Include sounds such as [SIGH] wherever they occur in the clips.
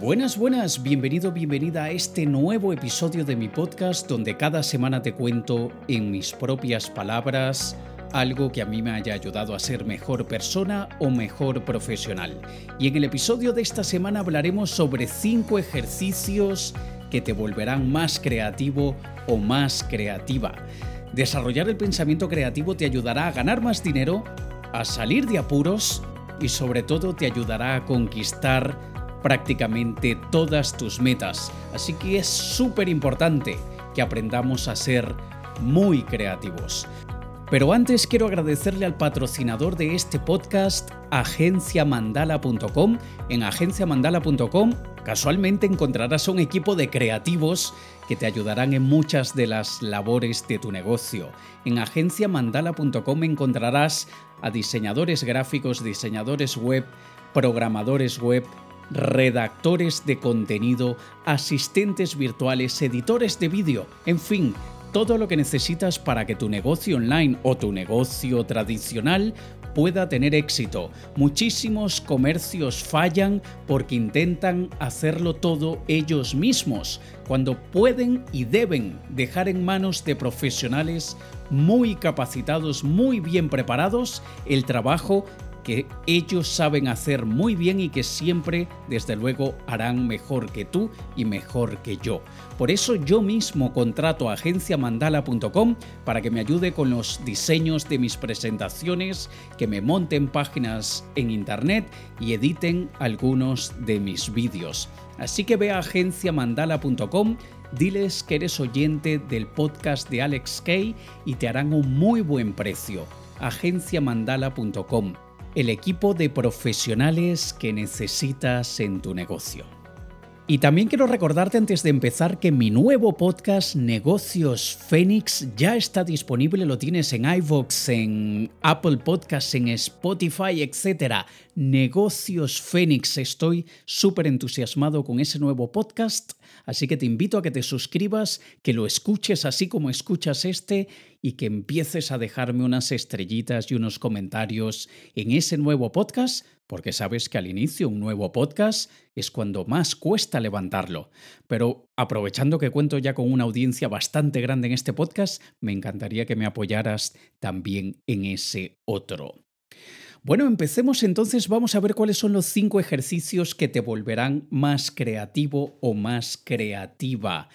Buenas, buenas, bienvenido, bienvenida a este nuevo episodio de mi podcast donde cada semana te cuento en mis propias palabras algo que a mí me haya ayudado a ser mejor persona o mejor profesional. Y en el episodio de esta semana hablaremos sobre 5 ejercicios que te volverán más creativo o más creativa. Desarrollar el pensamiento creativo te ayudará a ganar más dinero, a salir de apuros y sobre todo te ayudará a conquistar prácticamente todas tus metas. Así que es súper importante que aprendamos a ser muy creativos. Pero antes quiero agradecerle al patrocinador de este podcast, agenciamandala.com. En agenciamandala.com casualmente encontrarás un equipo de creativos que te ayudarán en muchas de las labores de tu negocio. En agenciamandala.com encontrarás a diseñadores gráficos, diseñadores web, programadores web, redactores de contenido, asistentes virtuales, editores de vídeo, en fin, todo lo que necesitas para que tu negocio online o tu negocio tradicional pueda tener éxito. Muchísimos comercios fallan porque intentan hacerlo todo ellos mismos, cuando pueden y deben dejar en manos de profesionales muy capacitados, muy bien preparados, el trabajo que ellos saben hacer muy bien y que siempre, desde luego, harán mejor que tú y mejor que yo. Por eso yo mismo contrato a agenciamandala.com para que me ayude con los diseños de mis presentaciones, que me monten páginas en internet y editen algunos de mis vídeos. Así que ve a agenciamandala.com diles que eres oyente del podcast de Alex Kay y te harán un muy buen precio. agenciamandala.com el equipo de profesionales que necesitas en tu negocio. Y también quiero recordarte antes de empezar que mi nuevo podcast Negocios Fénix ya está disponible, lo tienes en iVoox, en Apple Podcasts, en Spotify, etc. Negocios Fénix, estoy súper entusiasmado con ese nuevo podcast Así que te invito a que te suscribas, que lo escuches así como escuchas este y que empieces a dejarme unas estrellitas y unos comentarios en ese nuevo podcast, porque sabes que al inicio un nuevo podcast es cuando más cuesta levantarlo. Pero aprovechando que cuento ya con una audiencia bastante grande en este podcast, me encantaría que me apoyaras también en ese otro. Bueno, empecemos entonces, vamos a ver cuáles son los cinco ejercicios que te volverán más creativo o más creativa.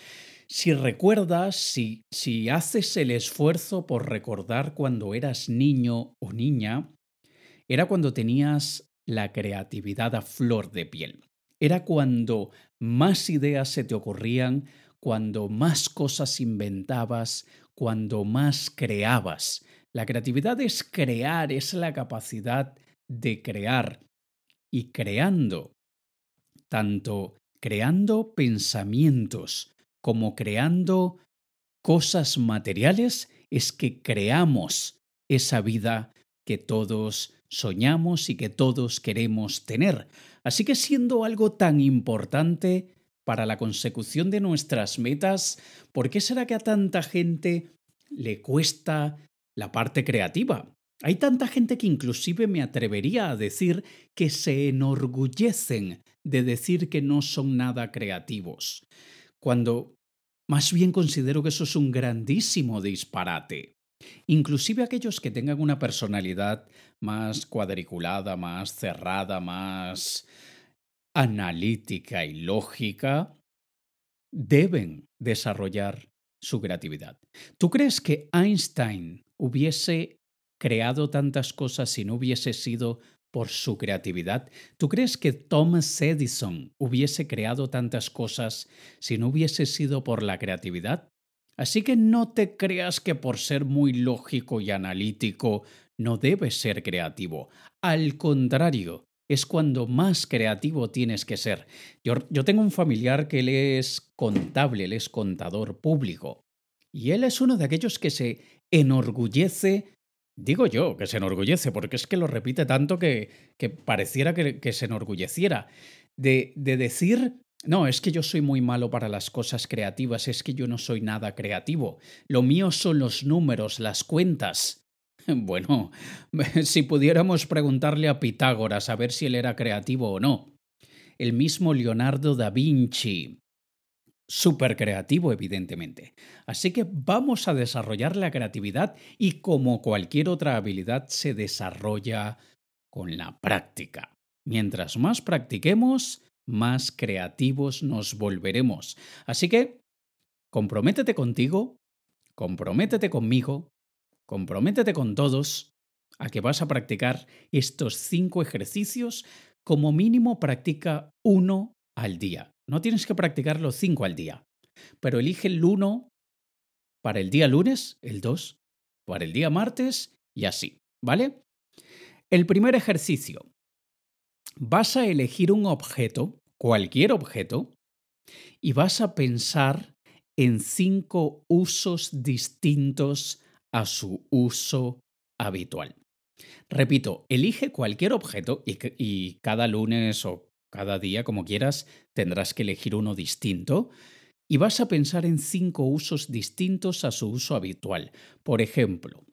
Si recuerdas, si, si haces el esfuerzo por recordar cuando eras niño o niña, era cuando tenías la creatividad a flor de piel. Era cuando más ideas se te ocurrían, cuando más cosas inventabas, cuando más creabas. La creatividad es crear, es la capacidad de crear. Y creando, tanto creando pensamientos como creando cosas materiales, es que creamos esa vida que todos soñamos y que todos queremos tener. Así que siendo algo tan importante para la consecución de nuestras metas, ¿por qué será que a tanta gente le cuesta la parte creativa. Hay tanta gente que inclusive me atrevería a decir que se enorgullecen de decir que no son nada creativos, cuando más bien considero que eso es un grandísimo disparate. Inclusive aquellos que tengan una personalidad más cuadriculada, más cerrada, más analítica y lógica, deben desarrollar su creatividad. ¿Tú crees que Einstein hubiese creado tantas cosas si no hubiese sido por su creatividad? ¿Tú crees que Thomas Edison hubiese creado tantas cosas si no hubiese sido por la creatividad? Así que no te creas que por ser muy lógico y analítico no debes ser creativo. Al contrario, es cuando más creativo tienes que ser. Yo, yo, tengo un familiar que él es contable, él es contador público. Y él es uno de aquellos que se enorgullece, digo yo, que se enorgullece, porque es que lo repite tanto que, que pareciera que, se enorgulleciera, de, de decir, no, es que yo soy muy malo para las cosas creativas, es que yo no soy nada creativo, lo mío son los números, las cuentas. [LAUGHS] Bueno, [LAUGHS] si pudiéramos preguntarle a Pitágoras a ver si él era creativo o no. el mismo Leonardo da Vinci. Súper creativo, evidentemente. Así que vamos a desarrollar la creatividad y como cualquier otra habilidad se desarrolla con la práctica. Mientras más practiquemos, más creativos nos volveremos. Así que, comprométete contigo, comprométete conmigo, comprométete con todos a que vas a practicar estos cinco ejercicios. Como mínimo, practica uno al día. No tienes que practicar los cinco al día, pero elige el uno para el día lunes, el dos para el día martes y así, ¿vale? El primer ejercicio vas a elegir un objeto, cualquier objeto, y vas a pensar en cinco usos distintos a su uso habitual. Repito, elige cualquier objeto y, cada lunes o cada día, como quieras, tendrás que elegir uno distinto y vas a pensar en cinco usos distintos a su uso habitual. Por ejemplo,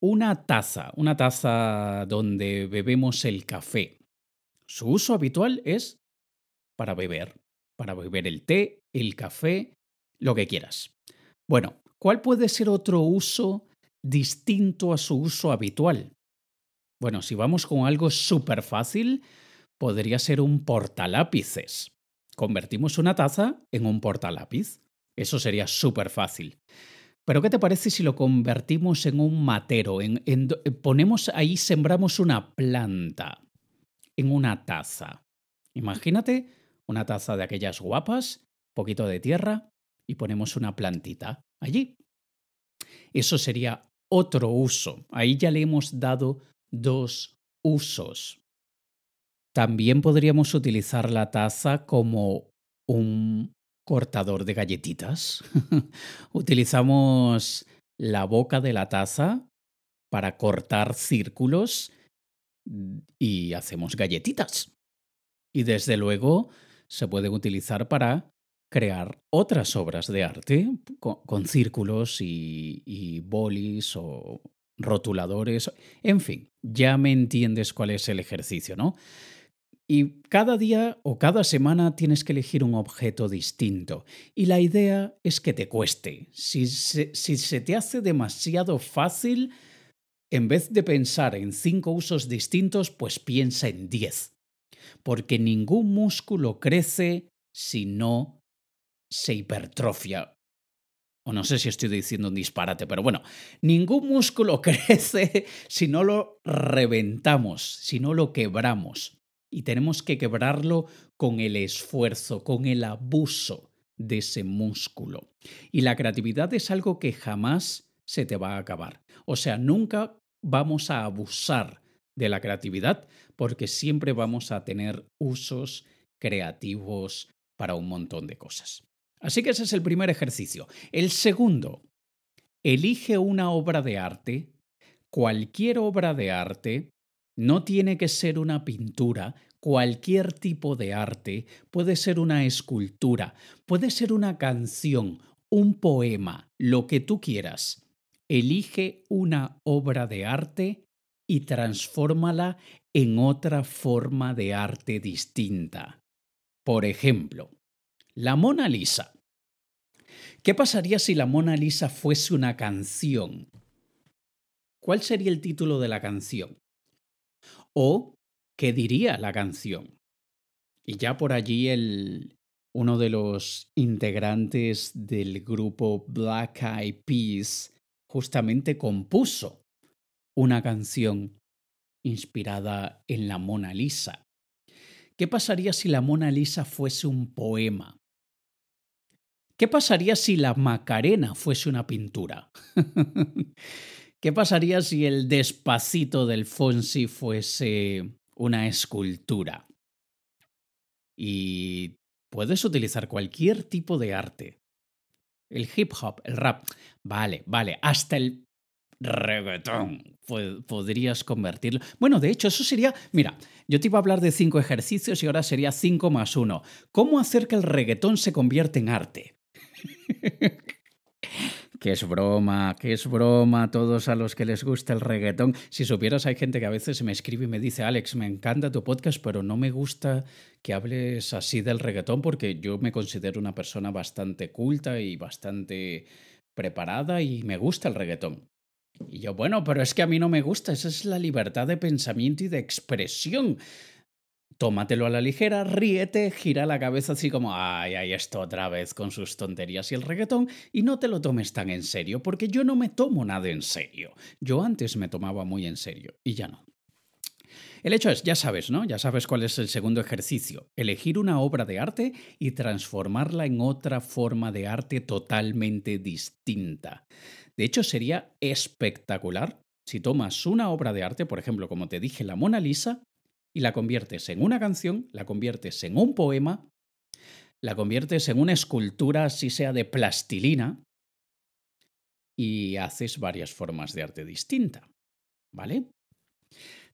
una taza, una taza donde bebemos el café. Su uso habitual es para beber, para beber el té, el café, lo que quieras. Bueno, ¿cuál puede ser otro uso distinto a su uso habitual? Bueno, si vamos con algo súper fácil, podría ser un portalápices. Convertimos una taza en un portalápiz. Eso sería súper fácil. Pero ¿qué te parece si lo convertimos en un matero? En, ponemos ahí, sembramos una planta en una taza. Imagínate una taza de aquellas guapas, poquito de tierra y ponemos una plantita allí. Eso sería otro uso. Ahí ya le hemos dado dos usos. También podríamos utilizar la taza como un cortador de galletitas. [LAUGHS] Utilizamos la boca de la taza para cortar círculos y hacemos galletitas. Y desde luego se pueden utilizar para crear otras obras de arte con, círculos y, y bolis o rotuladores. En fin, ya me entiendes cuál es el ejercicio, ¿no? Y cada día o cada semana tienes que elegir un objeto distinto. Y la idea es que te cueste. Si se, si se te hace demasiado fácil, en vez de pensar en cinco usos distintos, pues piensa en diez. Porque ningún músculo crece si no se hipertrofia. O no sé si estoy diciendo un disparate, pero bueno, ningún músculo [LAUGHS] crece si no lo reventamos, si no lo quebramos. Y tenemos que quebrarlo con el esfuerzo, con el abuso de ese músculo. Y la creatividad es algo que jamás se te va a acabar. O sea, nunca vamos a abusar de la creatividad porque siempre vamos a tener usos creativos para un montón de cosas. Así que ese es el primer ejercicio. El segundo, elige una obra de arte. Cualquier obra de arte no tiene que ser una pintura, cualquier tipo de arte, puede ser una escultura, puede ser una canción, un poema, lo que tú quieras elige una obra de arte y transfórmala en otra forma de arte distinta. Por ejemplo, la Mona Lisa. ¿Qué pasaría si la Mona Lisa fuese una canción? ¿Cuál sería el título de la canción? ¿O qué diría la canción? Y ya por allí el, uno de los integrantes del grupo Black Eyed Peas justamente compuso una canción inspirada en la Mona Lisa. ¿Qué pasaría si la Mona Lisa fuese un poema? ¿Qué pasaría si la Macarena fuese una pintura? [LAUGHS] ¿Qué pasaría si el despacito del Fonsi fuese una escultura? Y puedes utilizar cualquier tipo de arte el hip hop, el rap. Vale, vale, hasta el reggaetón podrías convertirlo. Bueno, de hecho, eso sería. Mira, yo te iba a hablar de cinco ejercicios y ahora sería cinco más uno. ¿Cómo hacer que el reggaetón se convierta en arte? [LAUGHS] que es broma, que es broma, todos a los que les gusta el reggaetón. Si supieras, hay gente que a veces me escribe y me dice, Alex, me encanta tu podcast, pero no me gusta que hables así del reggaetón porque yo me considero una persona bastante culta y bastante preparada y me gusta el reggaetón. Y yo, bueno, pero es que a mí no me gusta, esa es la libertad de pensamiento y de expresión. Tómatelo a la ligera, ríete, gira la cabeza así como, ay, ay, esto otra vez con sus tonterías y el reggaetón, y no te lo tomes tan en serio, porque yo no me tomo nada en serio. Yo antes me tomaba muy en serio, y ya no. El hecho es, ya sabes, ¿no? Ya sabes cuál es el segundo ejercicio. Elegir una obra de arte y transformarla en otra forma de arte totalmente distinta. De hecho, sería espectacular si tomas una obra de arte, por ejemplo, como te dije, la Mona Lisa, y la conviertes en una canción, la conviertes en un poema, la conviertes en una escultura, si sea de plastilina, y haces varias formas de arte distinta. ¿Vale?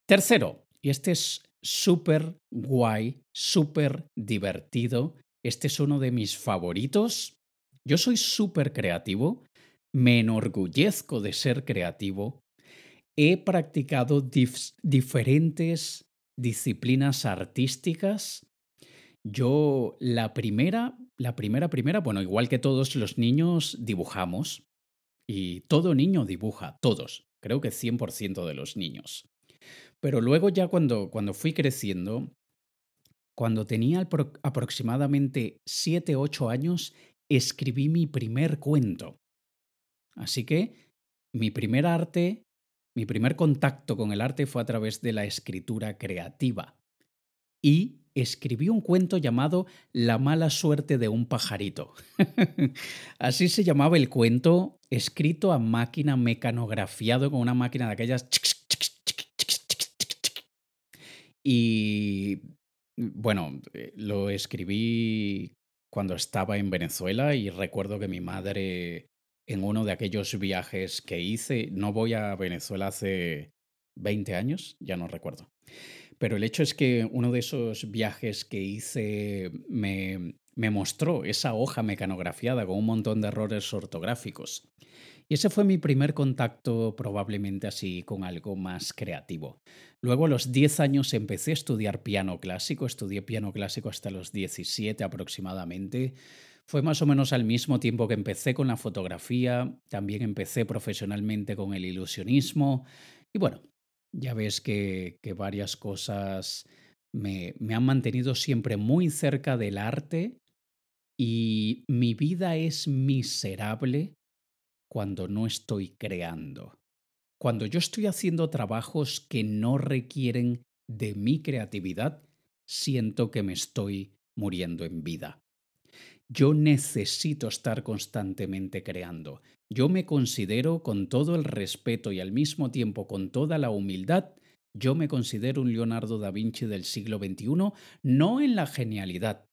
Tercero, y este es súper guay, súper divertido. Este es uno de mis favoritos. Yo soy súper creativo, me enorgullezco de ser creativo. He practicado diferentes disciplinas artísticas. Yo la primera, la primera, primera, bueno, igual que todos los niños dibujamos. Y todo niño dibuja, todos. Creo que 100% de los niños. Pero luego ya cuando, cuando fui creciendo, cuando tenía aproximadamente 7, 8 años, escribí mi primer cuento. Así que mi primer arte, mi primer contacto con el arte fue a través de la escritura creativa. Y escribí un cuento llamado La mala suerte de un pajarito. [LAUGHS] Así se llamaba el cuento, escrito a máquina mecanografiado con una máquina de aquellas y bueno, eh, lo escribí cuando estaba en Venezuela y recuerdo que mi madre en uno de aquellos viajes que hice, no voy a Venezuela hace 20 años, ya no recuerdo. Pero el hecho es que uno de esos viajes que hice me, me mostró esa hoja mecanografiada con un montón de errores ortográficos. Y ese fue mi primer contacto probablemente así con algo más creativo. Luego a los 10 años empecé a estudiar piano clásico, estudié piano clásico hasta los 17 aproximadamente. Fue más o menos al mismo tiempo que empecé con la fotografía, también empecé profesionalmente con el ilusionismo y bueno, ya ves que, que varias cosas me, me han mantenido siempre muy cerca del arte y mi vida es miserable cuando no estoy creando. Cuando yo estoy haciendo trabajos que no requieren de mi creatividad, siento que me estoy muriendo en vida. Yo necesito estar constantemente creando. Yo me considero con todo el respeto y al mismo tiempo con toda la humildad, yo me considero un Leonardo da Vinci del siglo XXI, no en la genialidad,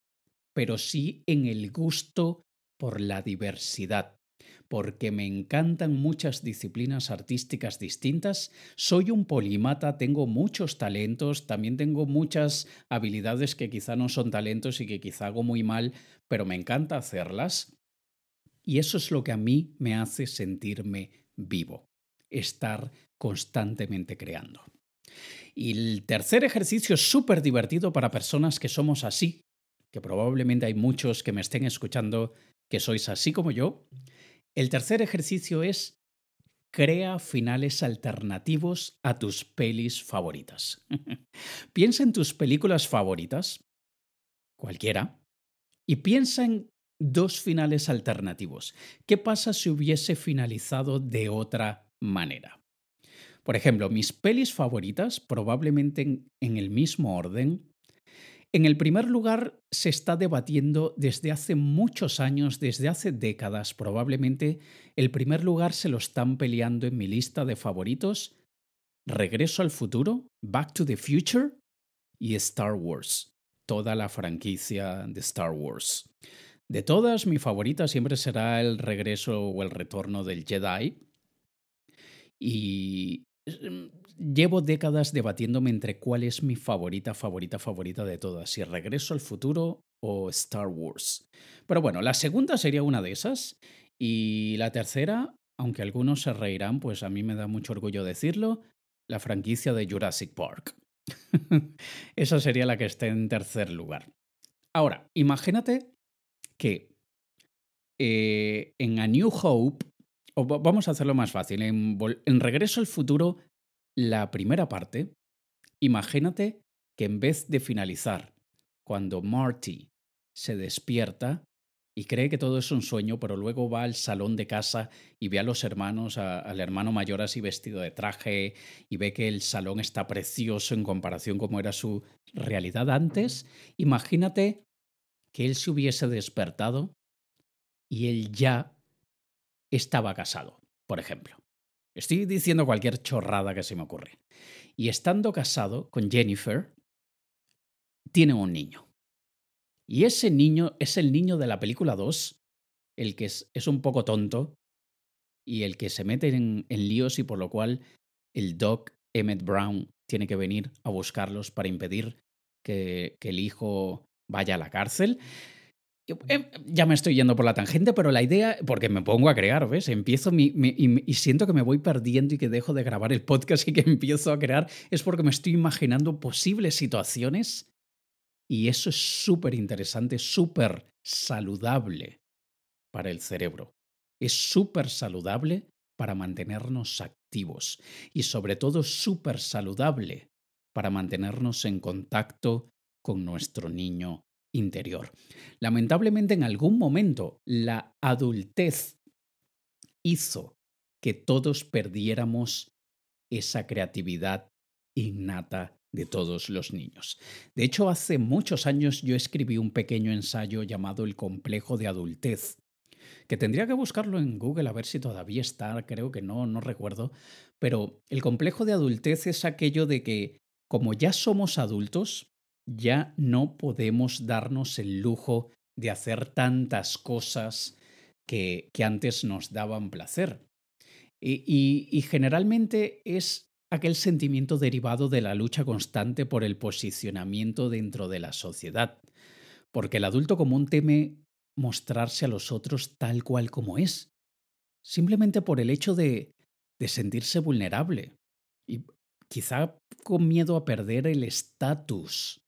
pero sí en el gusto por la diversidad, porque me encantan muchas disciplinas artísticas distintas, soy un polimata, tengo muchos talentos, también tengo muchas habilidades que quizá no son talentos y que quizá hago muy mal, pero me encanta hacerlas. Y eso es lo que a mí me hace sentirme vivo, estar constantemente creando. Y el tercer ejercicio es súper divertido para personas que somos así, que probablemente hay muchos que me estén escuchando que sois así como yo, el tercer ejercicio es crea finales alternativos a tus pelis favoritas. [LAUGHS] piensa en tus películas favoritas, cualquiera, y piensa en dos finales alternativos. ¿Qué pasa si hubiese finalizado de otra manera? Por ejemplo, mis pelis favoritas, probablemente en, en el mismo orden, en el primer lugar, se está debatiendo desde hace muchos años, desde hace décadas probablemente, el primer lugar se lo están peleando en mi lista de favoritos Regreso al futuro, Back to the Future y Star Wars, toda la franquicia de Star Wars. De todas, mi favorita siempre será el regreso o el retorno del Jedi. Y llevo décadas debatiéndome entre cuál es mi favorita, favorita, favorita de todas, si Regreso al Futuro o Star Wars. Pero bueno, la segunda sería una de esas y la tercera, aunque algunos se reirán, pues a mí me da mucho orgullo decirlo, la franquicia de Jurassic Park. [LAUGHS] Esa sería la que esté en tercer lugar. Ahora, imagínate que eh, en A New Hope, vamos a hacerlo más fácil, en, Regreso al Futuro, la primera parte, imagínate que en vez de finalizar cuando Marty se despierta y cree que todo es un sueño, pero luego va al salón de casa y ve a los hermanos, al hermano mayor así vestido de traje y ve que el salón está precioso en comparación con cómo era su realidad antes. Imagínate que él se hubiese despertado y él ya estaba casado, por ejemplo. Estoy diciendo cualquier chorrada que se me ocurre. Y estando casado con Jennifer, tiene un niño. Y ese niño es el niño de la película 2, el que es, un poco tonto y el que se mete en, líos y por lo cual el Doc Emmett Brown tiene que venir a buscarlos para impedir que, el hijo vaya a la cárcel. Em, ya me estoy yendo por la tangente, pero la idea, porque me pongo a crear, ¿ves? Empiezo y, y, siento que me voy perdiendo y que dejo de grabar el podcast y que [LAUGHS] empiezo a crear, es porque me estoy imaginando posibles situaciones y eso es súper interesante, súper saludable para el cerebro. Es súper saludable para mantenernos activos y sobre todo súper saludable para mantenernos en contacto con nuestro niño interior. Lamentablemente en algún momento la adultez hizo que todos perdiéramos esa creatividad innata de todos los niños. De hecho, hace muchos años yo escribí un pequeño ensayo llamado El complejo de adultez, que tendría que buscarlo en Google a ver si todavía está, creo que no, no recuerdo, pero el complejo de adultez es aquello de que como ya somos adultos, ya no podemos darnos el lujo de hacer tantas cosas que, antes nos daban placer. Y, y generalmente es aquel sentimiento derivado de la lucha constante por el posicionamiento dentro de la sociedad, porque el adulto común teme mostrarse a los otros tal cual como es, simplemente por el hecho de, de sentirse vulnerable y quizá con miedo a perder el estatus.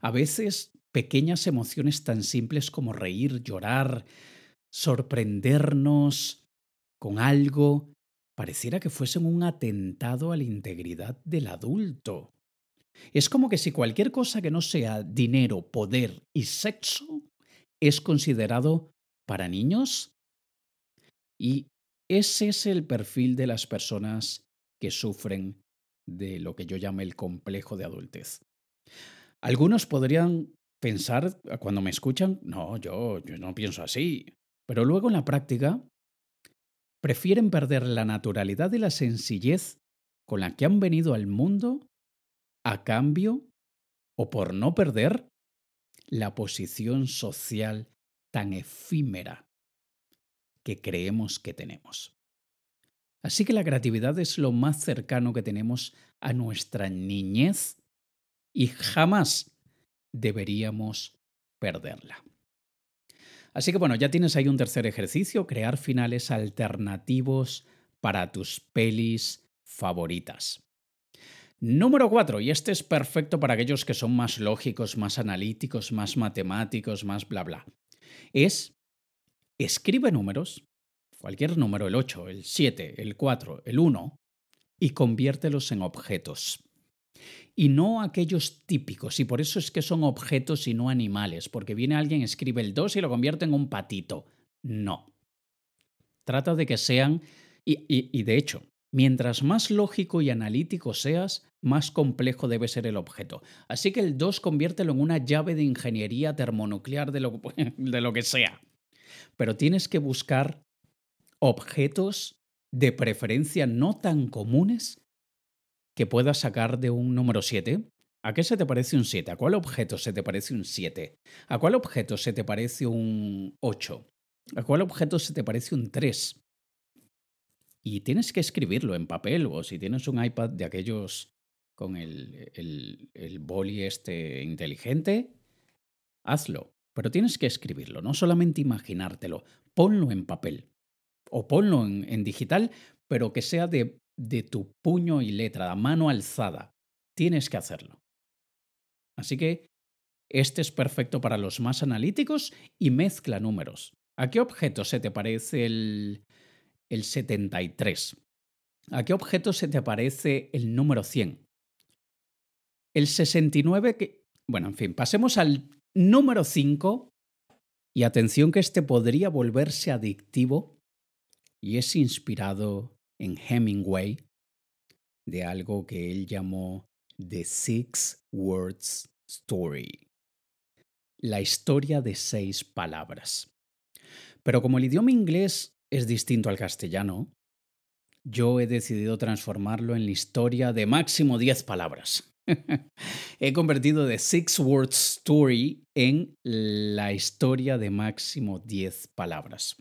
A veces pequeñas emociones tan simples como reír, llorar, sorprendernos con algo, pareciera que fuesen un atentado a la integridad del adulto. Es como que si cualquier cosa que no sea dinero, poder y sexo es considerado para niños. Y ese es el perfil de las personas que sufren de lo que yo llamo el complejo de adultez. Algunos podrían pensar, cuando me escuchan, no, yo, yo no pienso así. Pero luego en la práctica prefieren perder la naturalidad y la sencillez con la que han venido al mundo a cambio o por no perder la posición social tan efímera que creemos que tenemos. Así que la creatividad es lo más cercano que tenemos a nuestra niñez y jamás deberíamos perderla. Así que bueno, ya tienes ahí un tercer ejercicio, crear finales alternativos para tus pelis favoritas. Número 4, y este es perfecto para aquellos que son más lógicos, más analíticos, más matemáticos, más bla bla. Es escribe números, cualquier número, el 8, el 7, el 4, el 1, y conviértelos en objetos y no aquellos típicos. Y por eso es que son objetos y no animales, porque viene alguien, escribe el 2 y lo convierte en un patito. No. Trata de que sean, y, y, de hecho, mientras más lógico y analítico seas, más complejo debe ser el objeto. Así que el 2 conviértelo en una llave de ingeniería termonuclear de lo, [LAUGHS] de lo que sea. Pero tienes que buscar objetos de preferencia no tan comunes que puedas sacar de un número 7? ¿A qué se te parece un 7? ¿A cuál objeto se te parece un 7? ¿A cuál objeto se te parece un 8? ¿A cuál objeto se te parece un 3? Y tienes que escribirlo en papel o si tienes un iPad de aquellos con el, el, boli este inteligente, hazlo. Pero tienes que escribirlo, no solamente imaginártelo. Ponlo en papel o ponlo en digital, pero que sea de de tu puño y letra, a mano alzada. tienes que hacerlo. Así que este es perfecto para los más analíticos y mezcla números. ¿A qué objeto se te parece el, el 73? ¿A qué objeto se te parece el número 100? El 69 que... Bueno, en fin, pasemos al número 5 y atención que este podría volverse adictivo y es inspirado en Hemingway de algo que él llamó The Six Words Story. La historia de seis palabras. Pero como el idioma inglés es distinto al castellano, yo he decidido transformarlo en la historia de máximo 10 palabras. [LAUGHS] he convertido The Six Words Story en la historia de máximo 10 palabras.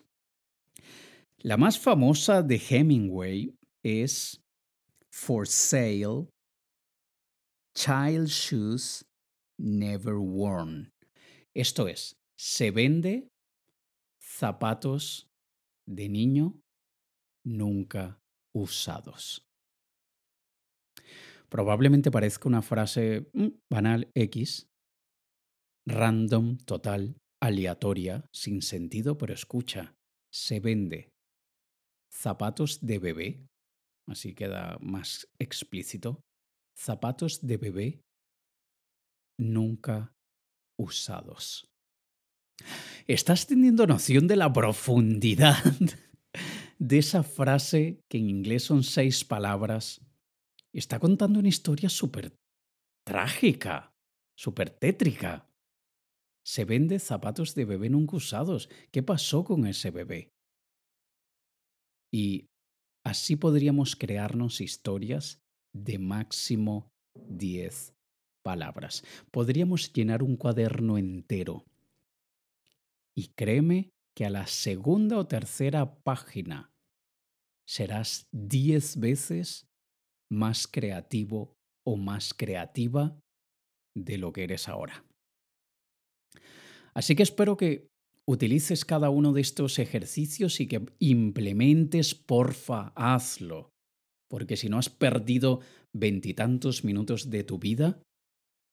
La más famosa de Hemingway es For Sale, Child Shoes Never Worn. Esto es, se vende zapatos de niño nunca usados. Probablemente parezca una frase mm, banal X, random, total, aleatoria, sin sentido, pero escucha, se vende zapatos de bebé, así queda más explícito, zapatos de bebé nunca usados. ¿Estás teniendo noción de la profundidad [LAUGHS] de esa frase que en inglés son seis palabras? Está contando una historia súper trágica, súper tétrica. Se vende zapatos de bebé nunca usados. ¿Qué pasó con ese bebé? Y así podríamos crearnos historias de máximo 10 palabras. Podríamos llenar un cuaderno entero. Y créeme que a la segunda o tercera página serás 10 veces más creativo o más creativa de lo que eres ahora. Así que espero que utilices cada uno de estos ejercicios y que implementes, porfa, hazlo. Porque si no has perdido veintitantos minutos de tu vida,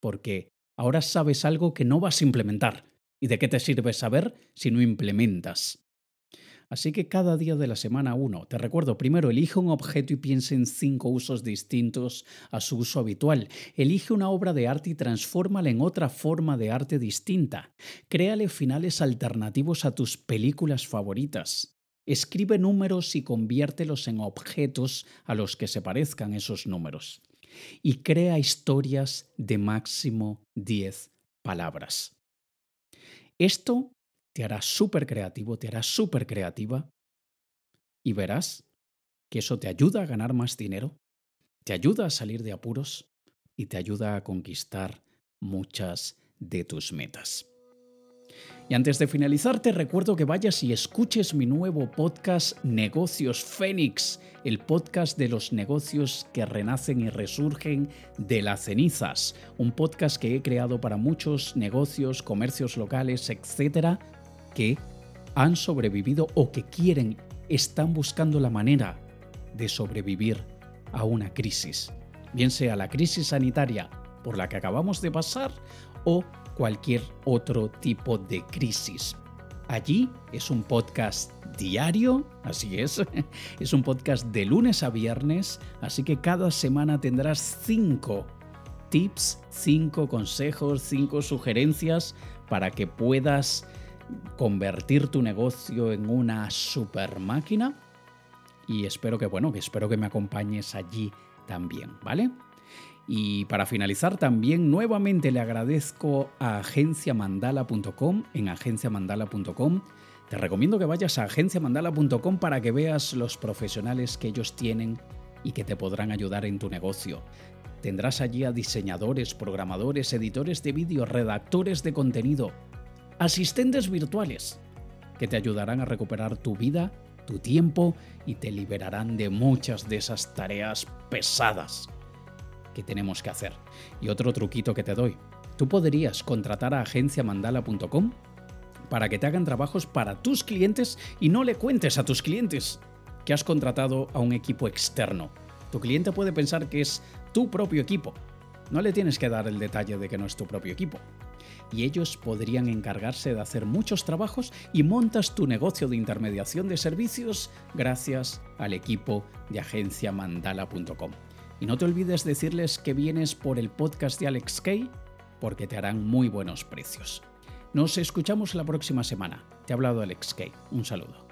porque ahora sabes algo que no vas a implementar. ¿Y de qué te sirve saber si no implementas? Así que cada día de la semana uno, te recuerdo, primero elige un objeto y piensa en cinco usos distintos a su uso habitual. Elige una obra de arte y transfórmala en otra forma de arte distinta. Créale finales alternativos a tus películas favoritas. Escribe números y conviértelos en objetos a los que se parezcan esos números. Y crea historias de máximo 10 palabras. Esto te hará súper creativo, te hará súper creativa y verás que eso te ayuda a ganar más dinero, te ayuda a salir de apuros y te ayuda a conquistar muchas de tus metas. Y antes de finalizar, te recuerdo que vayas y escuches mi nuevo podcast Negocios Fénix, el podcast de los negocios que renacen y resurgen de las cenizas. Un podcast que he creado para muchos negocios, comercios locales, etcétera, que han sobrevivido o que quieren, están buscando la manera de sobrevivir a una crisis, bien sea la crisis sanitaria por la que acabamos de pasar o cualquier otro tipo de crisis. Allí es un podcast diario, así es, [LAUGHS] es un podcast de lunes a viernes, así que cada semana tendrás cinco tips, cinco consejos, cinco sugerencias para que puedas convertir tu negocio en una super máquina y espero que bueno, que espero que me acompañes allí también, ¿vale? Y para finalizar también nuevamente le agradezco a agenciamandala.com en agenciamandala.com. Te recomiendo que vayas a agenciamandala.com para que veas los profesionales que ellos tienen y que te podrán ayudar en tu negocio. Tendrás allí a diseñadores, programadores, editores de vídeo, redactores de contenido, asistentes virtuales que te ayudarán a recuperar tu vida, tu tiempo y te liberarán de muchas de esas tareas pesadas que tenemos que hacer. Y otro truquito que te doy. Tú podrías contratar a agenciamandala.com para que te hagan trabajos para tus clientes y no le cuentes a tus clientes que has contratado a un equipo externo. Tu cliente puede pensar que es tu propio equipo, No le tienes que dar el detalle de que no es tu propio equipo. Y ellos podrían encargarse de hacer muchos trabajos y montas tu negocio de intermediación de servicios gracias al equipo de agenciamandala.com. Y no te olvides decirles que vienes por el podcast de Alex Kay porque te harán muy buenos precios. Nos escuchamos la próxima semana. Te ha hablado Alex Kay. Un saludo.